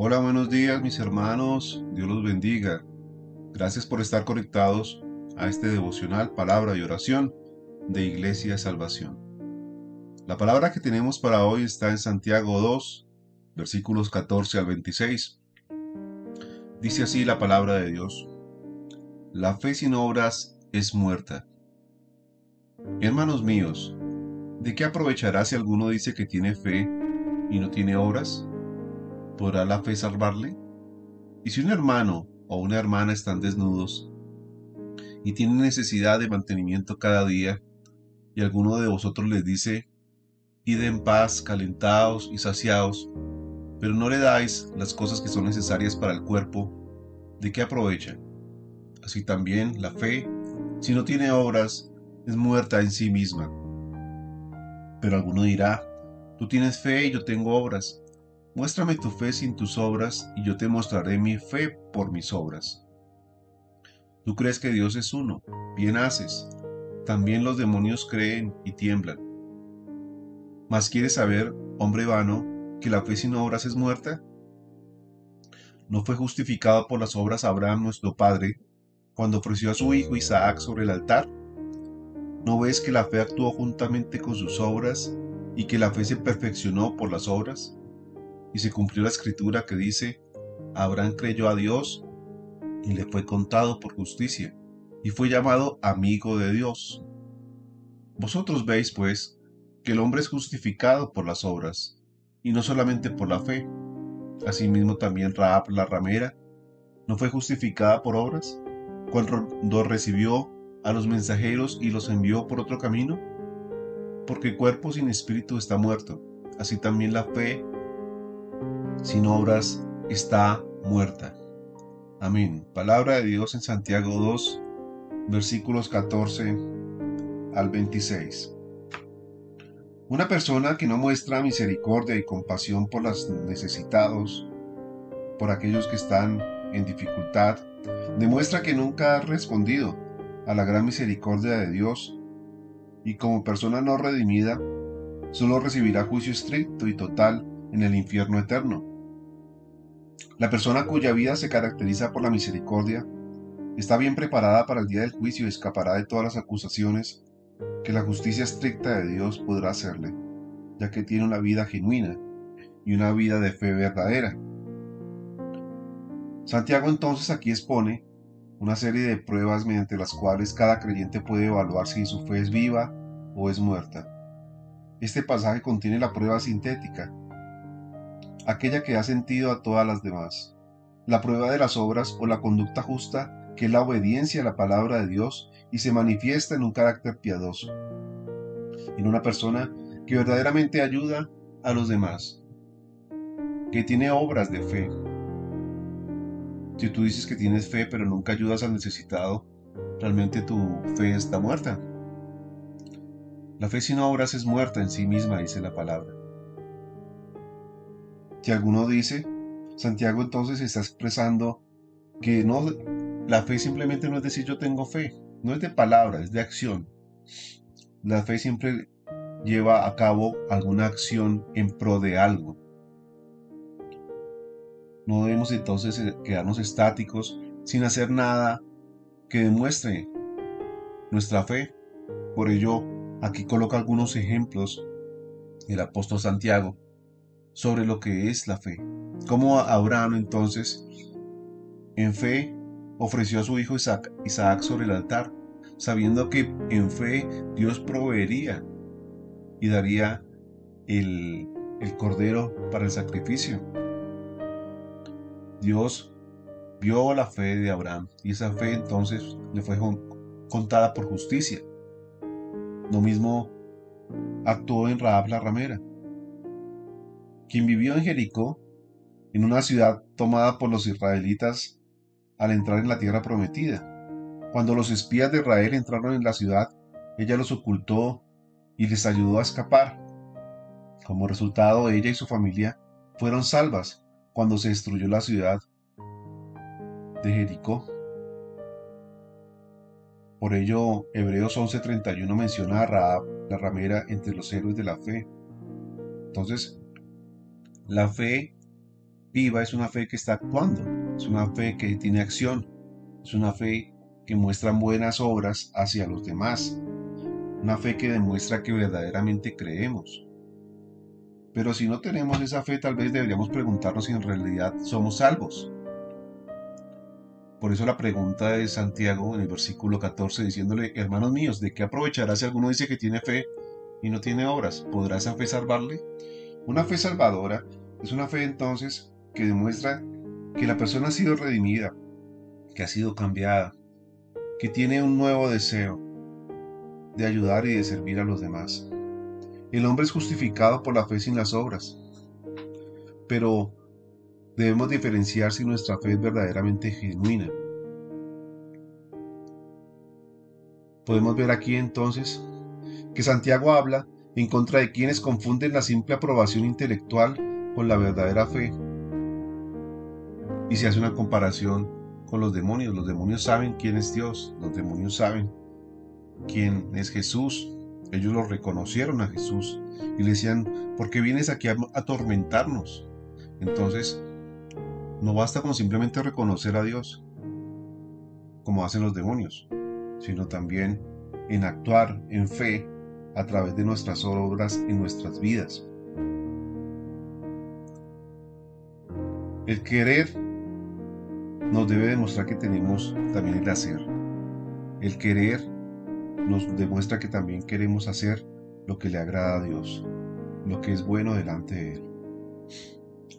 Hola, buenos días mis hermanos, Dios los bendiga. Gracias por estar conectados a este devocional Palabra y Oración de Iglesia Salvación. La palabra que tenemos para hoy está en Santiago 2, versículos 14 al 26. Dice así la palabra de Dios. La fe sin obras es muerta. Hermanos míos, ¿de qué aprovechará si alguno dice que tiene fe y no tiene obras? ¿Podrá la fe salvarle? Y si un hermano o una hermana están desnudos y tienen necesidad de mantenimiento cada día, y alguno de vosotros les dice, id en paz, calentados y saciados, pero no le dais las cosas que son necesarias para el cuerpo, ¿de qué aprovechan? Así también la fe, si no tiene obras, es muerta en sí misma. Pero alguno dirá, tú tienes fe y yo tengo obras. Muéstrame tu fe sin tus obras, y yo te mostraré mi fe por mis obras. Tú crees que Dios es uno, bien haces. También los demonios creen y tiemblan. Mas quieres saber, hombre vano, que la fe sin obras es muerta? ¿No fue justificado por las obras Abraham nuestro Padre cuando ofreció a su hijo Isaac sobre el altar? ¿No ves que la fe actuó juntamente con sus obras y que la fe se perfeccionó por las obras? Y se cumplió la escritura que dice, Abraham creyó a Dios y le fue contado por justicia, y fue llamado amigo de Dios. Vosotros veis, pues, que el hombre es justificado por las obras, y no solamente por la fe. Asimismo también Raab la ramera no fue justificada por obras, cuando recibió a los mensajeros y los envió por otro camino, porque cuerpo sin espíritu está muerto, así también la fe sin obras está muerta. Amén. Palabra de Dios en Santiago 2, versículos 14 al 26. Una persona que no muestra misericordia y compasión por los necesitados, por aquellos que están en dificultad, demuestra que nunca ha respondido a la gran misericordia de Dios y como persona no redimida, solo recibirá juicio estricto y total en el infierno eterno. La persona cuya vida se caracteriza por la misericordia está bien preparada para el día del juicio y escapará de todas las acusaciones que la justicia estricta de Dios podrá hacerle, ya que tiene una vida genuina y una vida de fe verdadera. Santiago entonces aquí expone una serie de pruebas mediante las cuales cada creyente puede evaluar si su fe es viva o es muerta. Este pasaje contiene la prueba sintética, aquella que ha sentido a todas las demás. La prueba de las obras o la conducta justa, que es la obediencia a la palabra de Dios y se manifiesta en un carácter piadoso. En una persona que verdaderamente ayuda a los demás, que tiene obras de fe. Si tú dices que tienes fe pero nunca ayudas al necesitado, realmente tu fe está muerta. La fe sin obras es muerta en sí misma, dice la palabra. Si alguno dice, Santiago entonces está expresando que no, la fe simplemente no es decir yo tengo fe, no es de palabra, es de acción. La fe siempre lleva a cabo alguna acción en pro de algo. No debemos entonces quedarnos estáticos sin hacer nada que demuestre nuestra fe. Por ello, aquí coloca algunos ejemplos el apóstol Santiago sobre lo que es la fe. Como Abraham entonces, en fe, ofreció a su hijo Isaac, Isaac sobre el altar, sabiendo que en fe Dios proveería y daría el, el cordero para el sacrificio. Dios vio la fe de Abraham y esa fe entonces le fue contada por justicia. Lo mismo actuó en Raab la ramera quien vivió en Jericó, en una ciudad tomada por los israelitas al entrar en la tierra prometida. Cuando los espías de Israel entraron en la ciudad, ella los ocultó y les ayudó a escapar. Como resultado, ella y su familia fueron salvas cuando se destruyó la ciudad de Jericó. Por ello, Hebreos 11:31 menciona a Raab, la ramera, entre los héroes de la fe. Entonces, la fe viva es una fe que está actuando, es una fe que tiene acción, es una fe que muestra buenas obras hacia los demás, una fe que demuestra que verdaderamente creemos. Pero si no tenemos esa fe, tal vez deberíamos preguntarnos si en realidad somos salvos. Por eso la pregunta de Santiago en el versículo 14 diciéndole, hermanos míos, ¿de qué aprovechará si alguno dice que tiene fe y no tiene obras? ¿Podrá esa fe salvarle? Una fe salvadora es una fe entonces que demuestra que la persona ha sido redimida, que ha sido cambiada, que tiene un nuevo deseo de ayudar y de servir a los demás. El hombre es justificado por la fe sin las obras, pero debemos diferenciar si nuestra fe es verdaderamente genuina. Podemos ver aquí entonces que Santiago habla en contra de quienes confunden la simple aprobación intelectual con la verdadera fe. Y se hace una comparación con los demonios. Los demonios saben quién es Dios, los demonios saben quién es Jesús. Ellos lo reconocieron a Jesús y le decían, ¿por qué vienes aquí a atormentarnos? Entonces, no basta con simplemente reconocer a Dios, como hacen los demonios, sino también en actuar en fe a través de nuestras obras en nuestras vidas. El querer nos debe demostrar que tenemos también el hacer. El querer nos demuestra que también queremos hacer lo que le agrada a Dios, lo que es bueno delante de Él.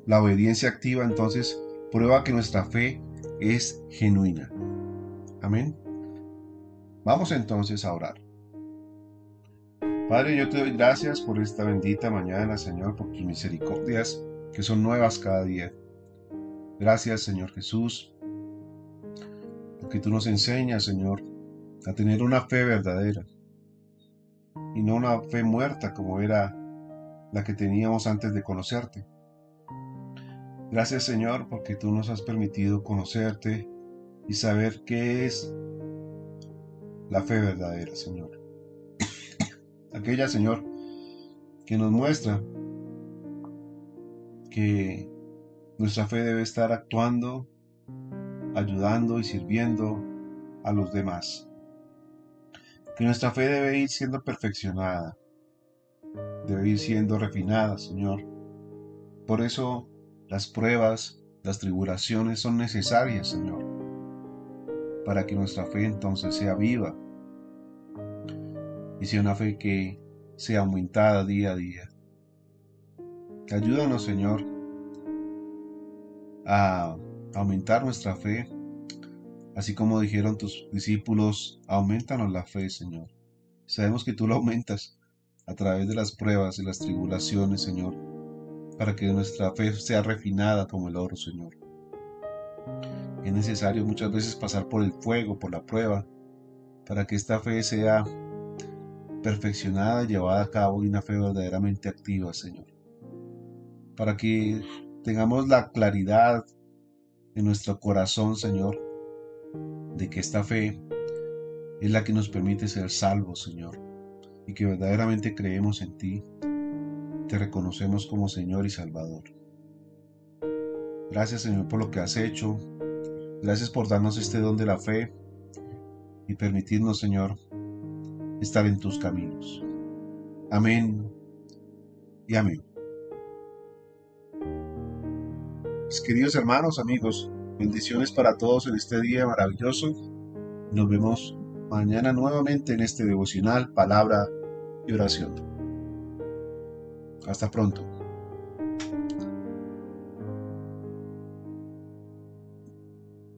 La obediencia activa entonces prueba que nuestra fe es genuina. Amén. Vamos entonces a orar. Padre, yo te doy gracias por esta bendita mañana, Señor, por tus misericordias que son nuevas cada día. Gracias, Señor Jesús, porque tú nos enseñas, Señor, a tener una fe verdadera y no una fe muerta como era la que teníamos antes de conocerte. Gracias Señor porque tú nos has permitido conocerte y saber qué es la fe verdadera, Señor. Aquella, Señor, que nos muestra que nuestra fe debe estar actuando, ayudando y sirviendo a los demás que nuestra fe debe ir siendo perfeccionada, debe ir siendo refinada, Señor. Por eso las pruebas, las tribulaciones son necesarias, Señor, para que nuestra fe entonces sea viva y sea una fe que sea aumentada día a día. Ayúdanos, Señor, a aumentar nuestra fe Así como dijeron tus discípulos, aumentanos la fe, Señor. Sabemos que tú la aumentas a través de las pruebas y las tribulaciones, Señor, para que nuestra fe sea refinada como el oro, Señor. Es necesario muchas veces pasar por el fuego, por la prueba, para que esta fe sea perfeccionada, llevada a cabo y una fe verdaderamente activa, Señor. Para que tengamos la claridad en nuestro corazón, Señor, de que esta fe es la que nos permite ser salvos, Señor, y que verdaderamente creemos en ti, te reconocemos como Señor y Salvador. Gracias, Señor, por lo que has hecho. Gracias por darnos este don de la fe y permitirnos, Señor, estar en tus caminos. Amén y amén. Mis queridos hermanos, amigos, Bendiciones para todos en este día maravilloso. Nos vemos mañana nuevamente en este devocional, palabra y oración. Hasta pronto.